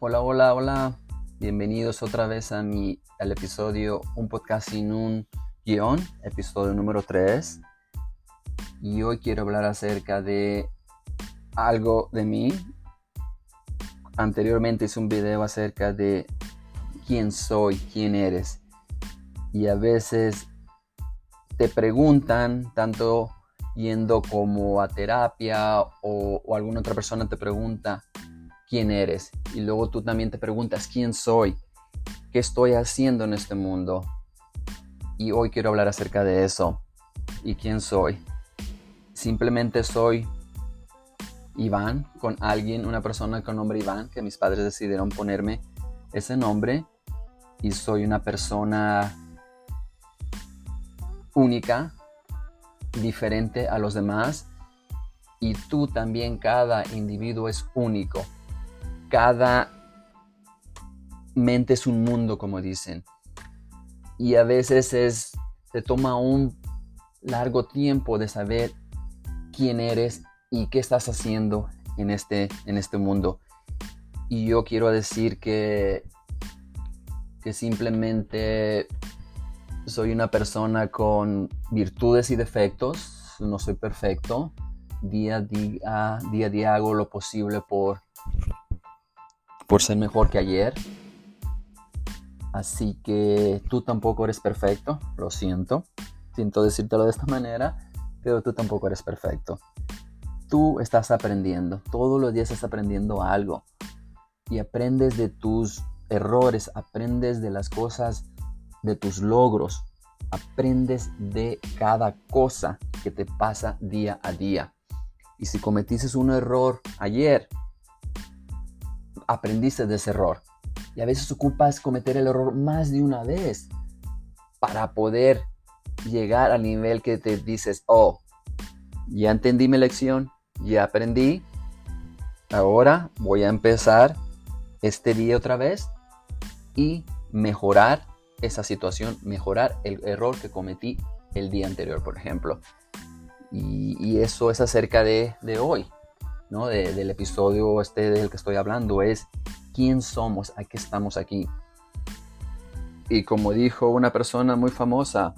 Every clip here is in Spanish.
Hola, hola, hola. Bienvenidos otra vez a mi al episodio Un podcast sin un guion, episodio número 3. Y hoy quiero hablar acerca de algo de mí. Anteriormente hice un video acerca de quién soy, quién eres. Y a veces te preguntan, tanto yendo como a terapia o, o alguna otra persona te pregunta, quién eres. Y luego tú también te preguntas quién soy, qué estoy haciendo en este mundo. Y hoy quiero hablar acerca de eso. ¿Y quién soy? Simplemente soy Iván, con alguien, una persona con nombre Iván, que mis padres decidieron ponerme ese nombre. Y soy una persona única, diferente a los demás. Y tú también, cada individuo es único cada mente es un mundo, como dicen. Y a veces es, te toma un largo tiempo de saber quién eres y qué estás haciendo en este, en este mundo. Y yo quiero decir que, que simplemente soy una persona con virtudes y defectos. No soy perfecto. Día a día, día, a día hago lo posible por por ser mejor que ayer. Así que tú tampoco eres perfecto, lo siento. Siento decírtelo de esta manera, pero tú tampoco eres perfecto. Tú estás aprendiendo, todos los días estás aprendiendo algo. Y aprendes de tus errores, aprendes de las cosas, de tus logros, aprendes de cada cosa que te pasa día a día. Y si cometiste un error ayer, aprendiste de ese error. Y a veces ocupas cometer el error más de una vez para poder llegar al nivel que te dices, oh, ya entendí mi lección, ya aprendí, ahora voy a empezar este día otra vez y mejorar esa situación, mejorar el error que cometí el día anterior, por ejemplo. Y, eso es acerca de, de hoy del episodio este del que estoy hablando es quién somos, a qué estamos aquí. Y como dijo una persona muy famosa,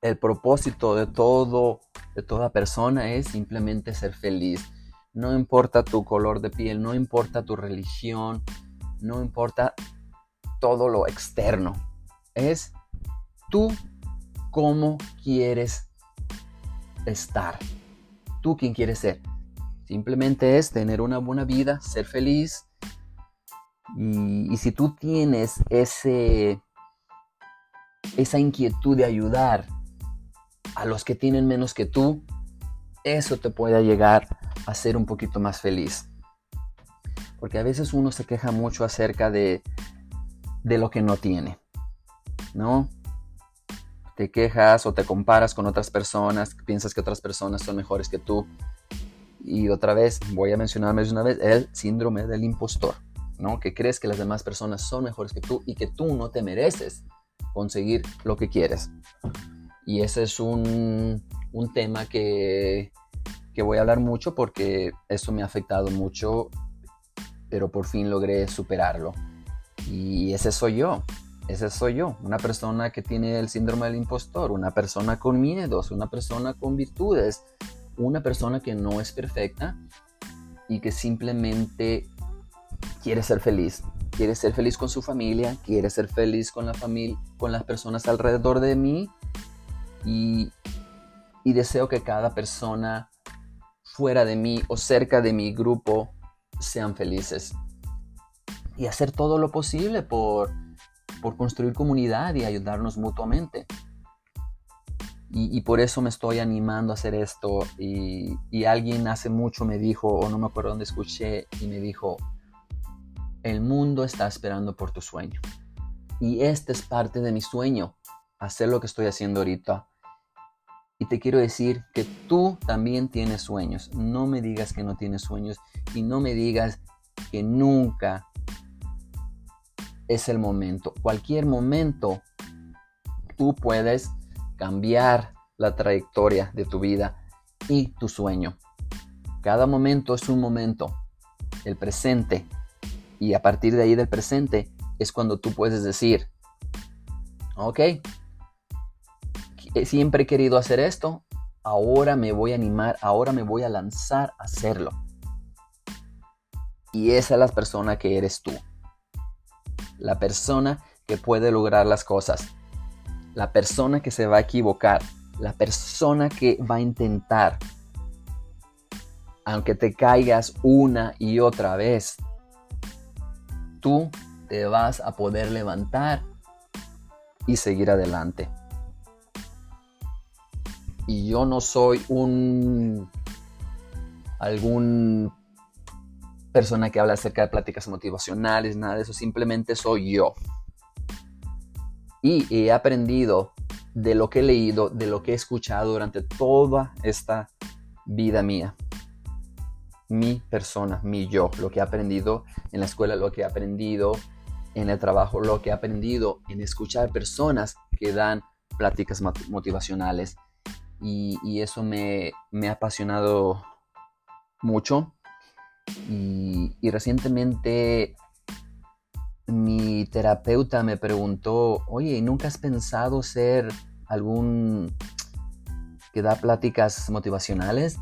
el propósito de todo, de toda persona es simplemente ser feliz. No importa tu color de piel, no importa tu religión, no importa todo lo externo. Es tú cómo quieres estar. Tú quién quieres ser. Simplemente es tener una buena vida, ser feliz. Y, si tú tienes ese, esa inquietud de ayudar a los que tienen menos que tú, eso te puede llegar a ser un poquito más feliz. Porque a veces uno se queja mucho acerca de, de lo que no tiene, ¿no? Te quejas o te comparas con otras personas, piensas que otras personas son mejores que tú. Y otra vez, voy a mencionar más una vez, el síndrome del impostor, ¿no? Que crees que las demás personas son mejores que tú y que tú no te mereces conseguir lo que quieres. Y ese es un, un tema que, que voy a hablar mucho porque eso me ha afectado mucho, pero por fin logré superarlo. Y ese soy yo, ese soy yo, una persona que tiene el síndrome del impostor, una persona con miedos, una persona con virtudes, una persona que no es perfecta y que simplemente quiere ser feliz. Quiere ser feliz con su familia, quiere ser feliz con la familia, con las personas alrededor de mí y, deseo que cada persona fuera de mí o cerca de mi grupo sean felices. Y hacer todo lo posible por, por construir comunidad y ayudarnos mutuamente. Y, por eso me estoy animando a hacer esto. Y, y, alguien hace mucho me dijo, o no me acuerdo dónde escuché, y me dijo, el mundo está esperando por tu sueño. Y este es parte de mi sueño, hacer lo que estoy haciendo ahorita. Y te quiero decir que tú también tienes sueños. No me digas que no tienes sueños y no me digas que nunca es el momento. Cualquier momento tú puedes cambiar la trayectoria de tu vida y tu sueño. Cada momento es un momento, el presente, Y a partir de ahí del presente es cuando tú puedes decir, ok, siempre he querido hacer esto, ahora me voy a animar, ahora me voy a lanzar a hacerlo. Y esa es la persona que eres tú. La persona que puede lograr las cosas. La persona que se va a equivocar. La persona que va a intentar. Aunque te caigas una y otra vez, tú te vas a poder levantar y seguir adelante. Y yo no soy un algún persona que habla acerca de pláticas motivacionales, nada de eso, simplemente soy yo. Y he aprendido de lo que he leído, de lo que he escuchado durante toda esta vida mía. Mi persona, mi yo, lo que he aprendido en la escuela, lo que he aprendido en el trabajo, lo que he aprendido en escuchar personas que dan pláticas motivacionales. Y, eso me, me, ha apasionado mucho. Y, y recientemente terapeuta me preguntó, oye, ¿nunca has pensado ser algún que da pláticas motivacionales?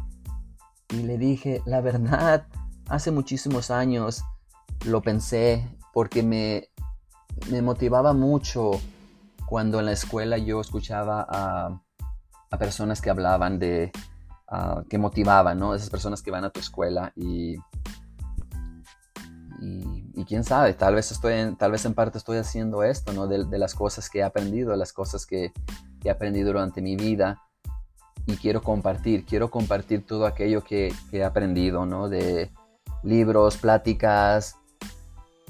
Y le dije, la verdad, hace muchísimos años lo pensé porque me, me motivaba mucho cuando en la escuela yo escuchaba a, a personas que hablaban de, uh, que motivaban, ¿no? Esas personas que van a tu escuela y y, quién sabe, tal vez, estoy en, tal vez en parte estoy haciendo esto, ¿no? De, las cosas que he aprendido, las cosas que, he aprendido durante mi vida y quiero compartir, quiero compartir todo aquello que, he aprendido, ¿no? De libros, pláticas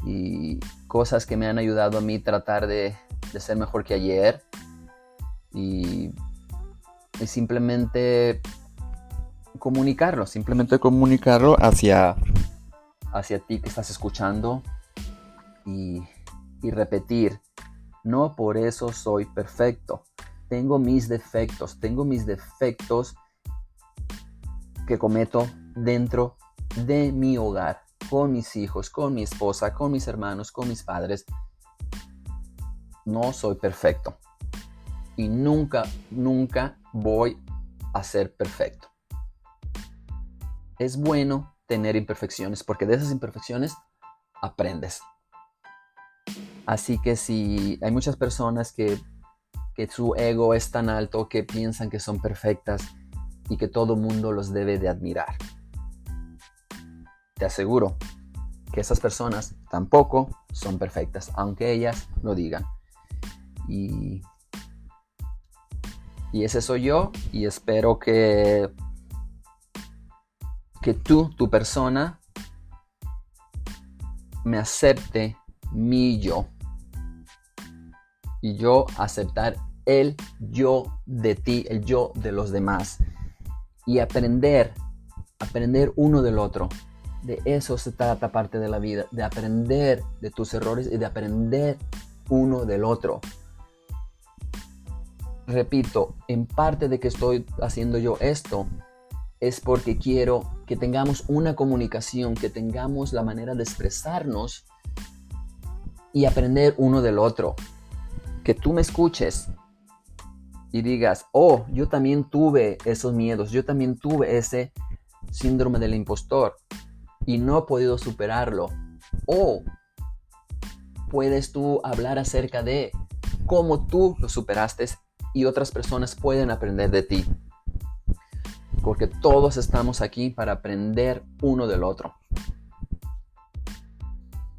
y cosas que me han ayudado a mí tratar de, ser mejor que ayer y, y simplemente comunicarlo, simplemente comunicarlo hacia hacia ti que estás escuchando y, repetir, no por eso soy perfecto. Tengo mis defectos, tengo mis defectos que cometo dentro de mi hogar, con mis hijos, con mi esposa, con mis hermanos, con mis padres. No soy perfecto. Y nunca, nunca voy a ser perfecto. Es bueno tener imperfecciones, porque de esas imperfecciones aprendes. Así que si hay muchas personas que, que su ego es tan alto que piensan que son perfectas y que todo mundo los debe de admirar. Te aseguro que esas personas tampoco son perfectas, aunque ellas lo digan. Y, y ese soy yo y espero que que tú, tu persona, me acepte mi yo. Y yo aceptar el yo de ti, el yo de los demás. Y aprender, aprender uno del otro. De eso se trata parte de la vida, de aprender de tus errores y de aprender uno del otro. Repito, en parte de que estoy haciendo yo esto es porque quiero que tengamos una comunicación, que tengamos la manera de expresarnos y aprender uno del otro. Que tú me escuches y digas, oh, yo también tuve esos miedos, yo también tuve ese síndrome del impostor y no he podido superarlo. O puedes tú hablar acerca de cómo tú lo superaste y otras personas pueden aprender de ti porque todos estamos aquí para aprender uno del otro.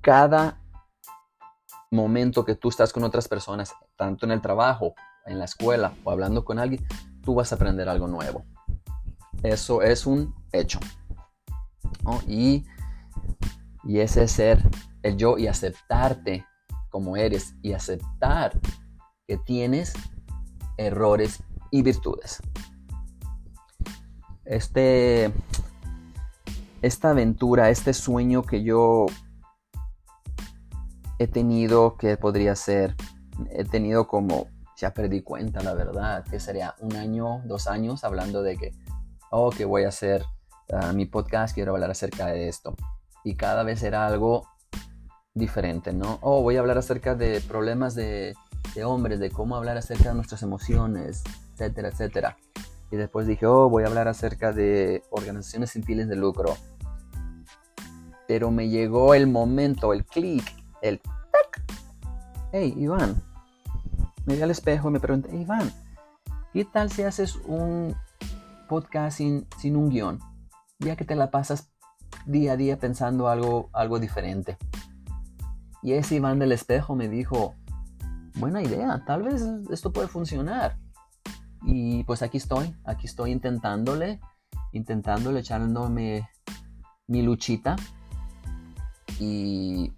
Cada momento que tú estás con otras personas, tanto en el trabajo, en la escuela o hablando con alguien, tú vas a aprender algo nuevo. Eso es un hecho. Y, y ese es ser el yo y aceptarte como eres y aceptar que tienes errores y virtudes este, esta aventura, este sueño que yo he tenido, que podría ser, he tenido como, ya perdí cuenta, la verdad, que sería un año, dos años hablando de que, oh, que voy a hacer ah, mi podcast, quiero hablar acerca de esto. Y cada vez era algo diferente, ¿no? Oh, voy a hablar acerca de problemas de, de hombres, de cómo hablar acerca de nuestras emociones, etcétera, etcétera. Y después dije, oh, voy a hablar acerca de organizaciones sin fines de lucro. Pero me llegó el momento, el clic, el tac. Hey, Iván. Me vi al espejo y me pregunté, Iván, ¿qué tal si haces un podcast sin, sin un guion? Ya que te la pasas día a día pensando algo, algo diferente. Y ese Iván del espejo me dijo, buena idea, tal vez esto puede funcionar. Y pues aquí estoy, aquí estoy intentándole, intentándole, echándome mi luchita y,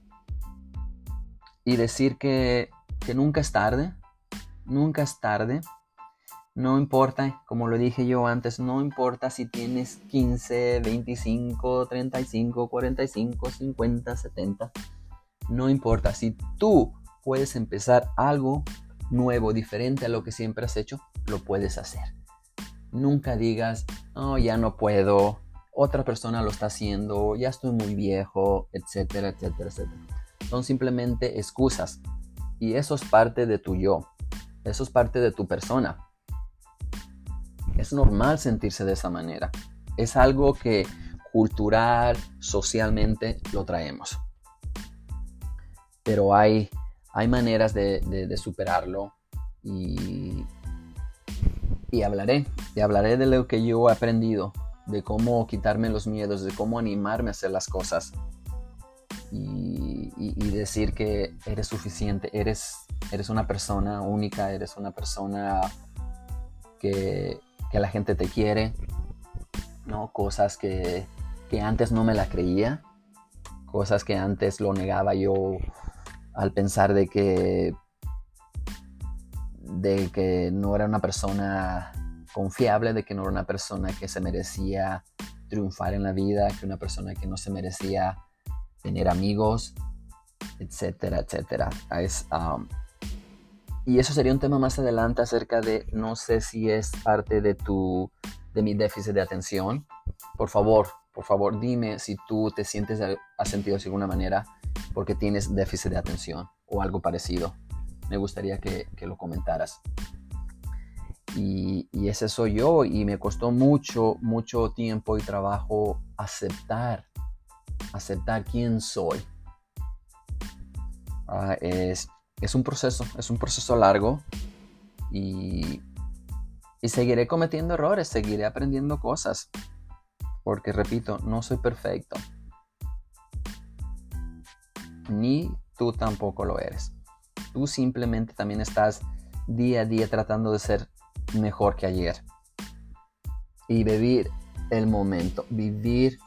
y decir que, que nunca es tarde, nunca es tarde. No importa, como lo dije yo antes, no importa si tienes 15, 25, 35, 45, 50, 70. No importa, si tú puedes empezar algo nuevo, diferente a lo que siempre has hecho, lo puedes hacer. Nunca digas, oh, ya no puedo, otra persona lo está haciendo, ya estoy muy viejo, etcétera, etcétera, etcétera. Son simplemente excusas. Y eso es parte de tu yo. Eso es parte de tu persona. Es normal sentirse de esa manera. Es algo que cultural, socialmente lo traemos. Pero hay hay maneras de, superarlo y, y hablaré, y hablaré de lo que yo he aprendido, de cómo quitarme los miedos, de cómo animarme a hacer las cosas y, decir que eres suficiente, eres, eres una persona única, eres una persona que, que la gente te quiere, ¿no? Cosas que, que antes no me la creía, cosas que antes lo negaba yo al pensar de que, de que no era una persona confiable, de que no era una persona que se merecía triunfar en la vida, que una persona que no se merecía tener amigos, etcétera, etcétera. Es, um, y eso sería un tema más adelante acerca de, no sé si es parte de tu, de mi déficit de atención. Por favor, por favor, dime si tú te sientes, has sentido de alguna manera porque tienes déficit de atención o algo parecido. Me gustaría que, lo comentaras. Y, ese soy yo y me costó mucho, mucho tiempo y trabajo aceptar, aceptar quién soy. Ah, es, un proceso, es un proceso largo y, y seguiré cometiendo errores, seguiré aprendiendo cosas, porque repito, no soy perfecto ni tú tampoco lo eres. Tú simplemente también estás día a día tratando de ser mejor que ayer. Y vivir el momento, vivir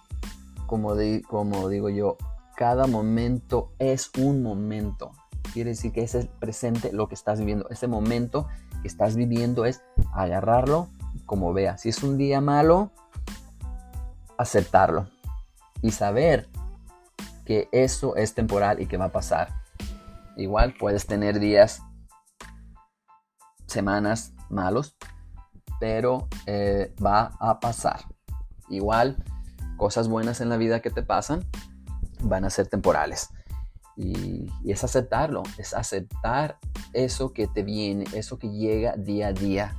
como, como digo yo, cada momento es un momento. Quiere decir que ese es el presente lo que estás viviendo. Ese momento que estás viviendo es agarrarlo como vea. Si es un día malo, aceptarlo. Y saber que eso es temporal y que va a pasar. Igual puedes tener días, semanas malos, pero eh, va a pasar. Igual, cosas buenas en la vida que te pasan van a ser temporales. Y, y, es aceptarlo, es aceptar eso que te viene, eso que llega día a día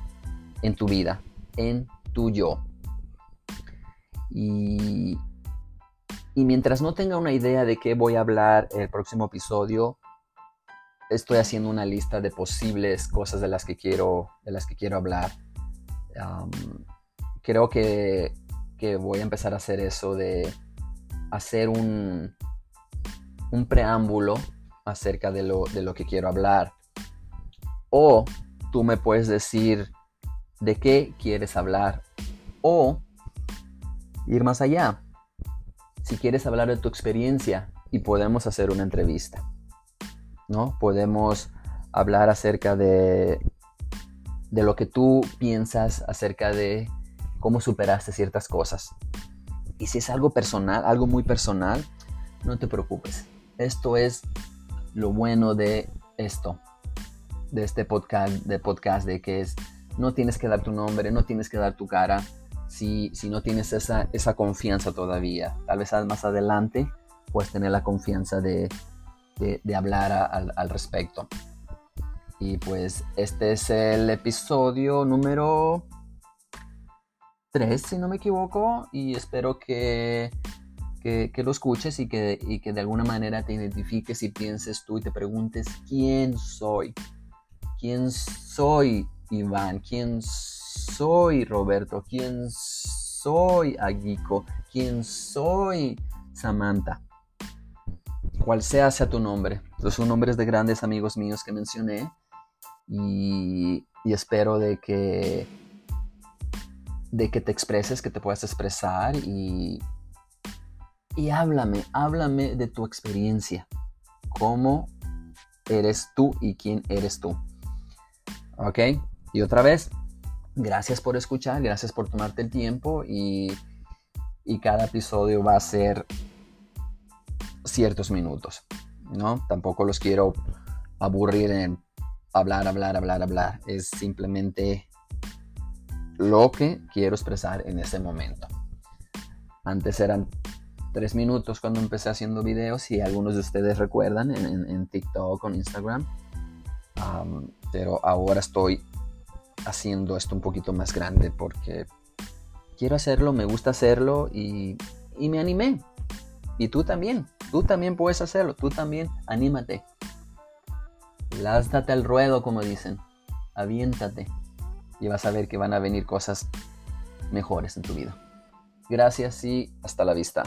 en tu vida, en tu yo. Y y mientras no tenga una idea de qué voy a hablar el próximo episodio, estoy haciendo una lista de posibles cosas de las que quiero, de las que quiero hablar. creo que, voy a empezar a hacer eso de hacer un, un preámbulo acerca de lo, de lo que quiero hablar. O tú me puedes decir de qué quieres hablar. O ir más allá si quieres hablar de tu experiencia y podemos hacer una entrevista. ¿No? Podemos hablar acerca de, de lo que tú piensas acerca de cómo superaste ciertas cosas. Y si es algo personal, algo muy personal, no te preocupes. Esto es lo bueno de esto, de este podcast, de podcast, de que es, no tienes que dar tu nombre, no tienes que dar tu cara, si, no tienes esa, esa confianza todavía. Tal vez más adelante puedes tener la confianza de, de, hablar al respecto. Y pues este es el episodio número 3, si no me equivoco, y espero que, que, lo escuches y que, y que de alguna manera te identifiques y pienses tú y te preguntes quién soy. ¿Quién soy Iván? ¿Quién soy Roberto? ¿Quién soy Aguico? ¿Quién soy Samantha? Cual sea sea tu nombre. Los son nombres de grandes amigos míos que mencioné y, espero de que, de que te expreses, que te puedas expresar y, y háblame, háblame de tu experiencia. ¿Cómo eres tú y quién eres tú? ¿Ok? Y otra vez, gracias por escuchar, gracias por tomarte el tiempo y, y cada episodio va a ser ciertos minutos, ¿no? Tampoco los quiero aburrir en hablar, hablar, hablar, hablar. Es simplemente lo que quiero expresar en ese momento. Antes eran tres minutos cuando empecé haciendo videos y algunos de ustedes recuerdan en, TikTok o Instagram. pero ahora estoy haciendo esto un poquito más grande porque quiero hacerlo, me gusta hacerlo y, y me animé. Y tú también, tú también puedes hacerlo, tú también anímate. Lástate al ruedo, como dicen. Aviéntate. Y vas a ver que van a venir cosas mejores en tu vida. Gracias y hasta la vista.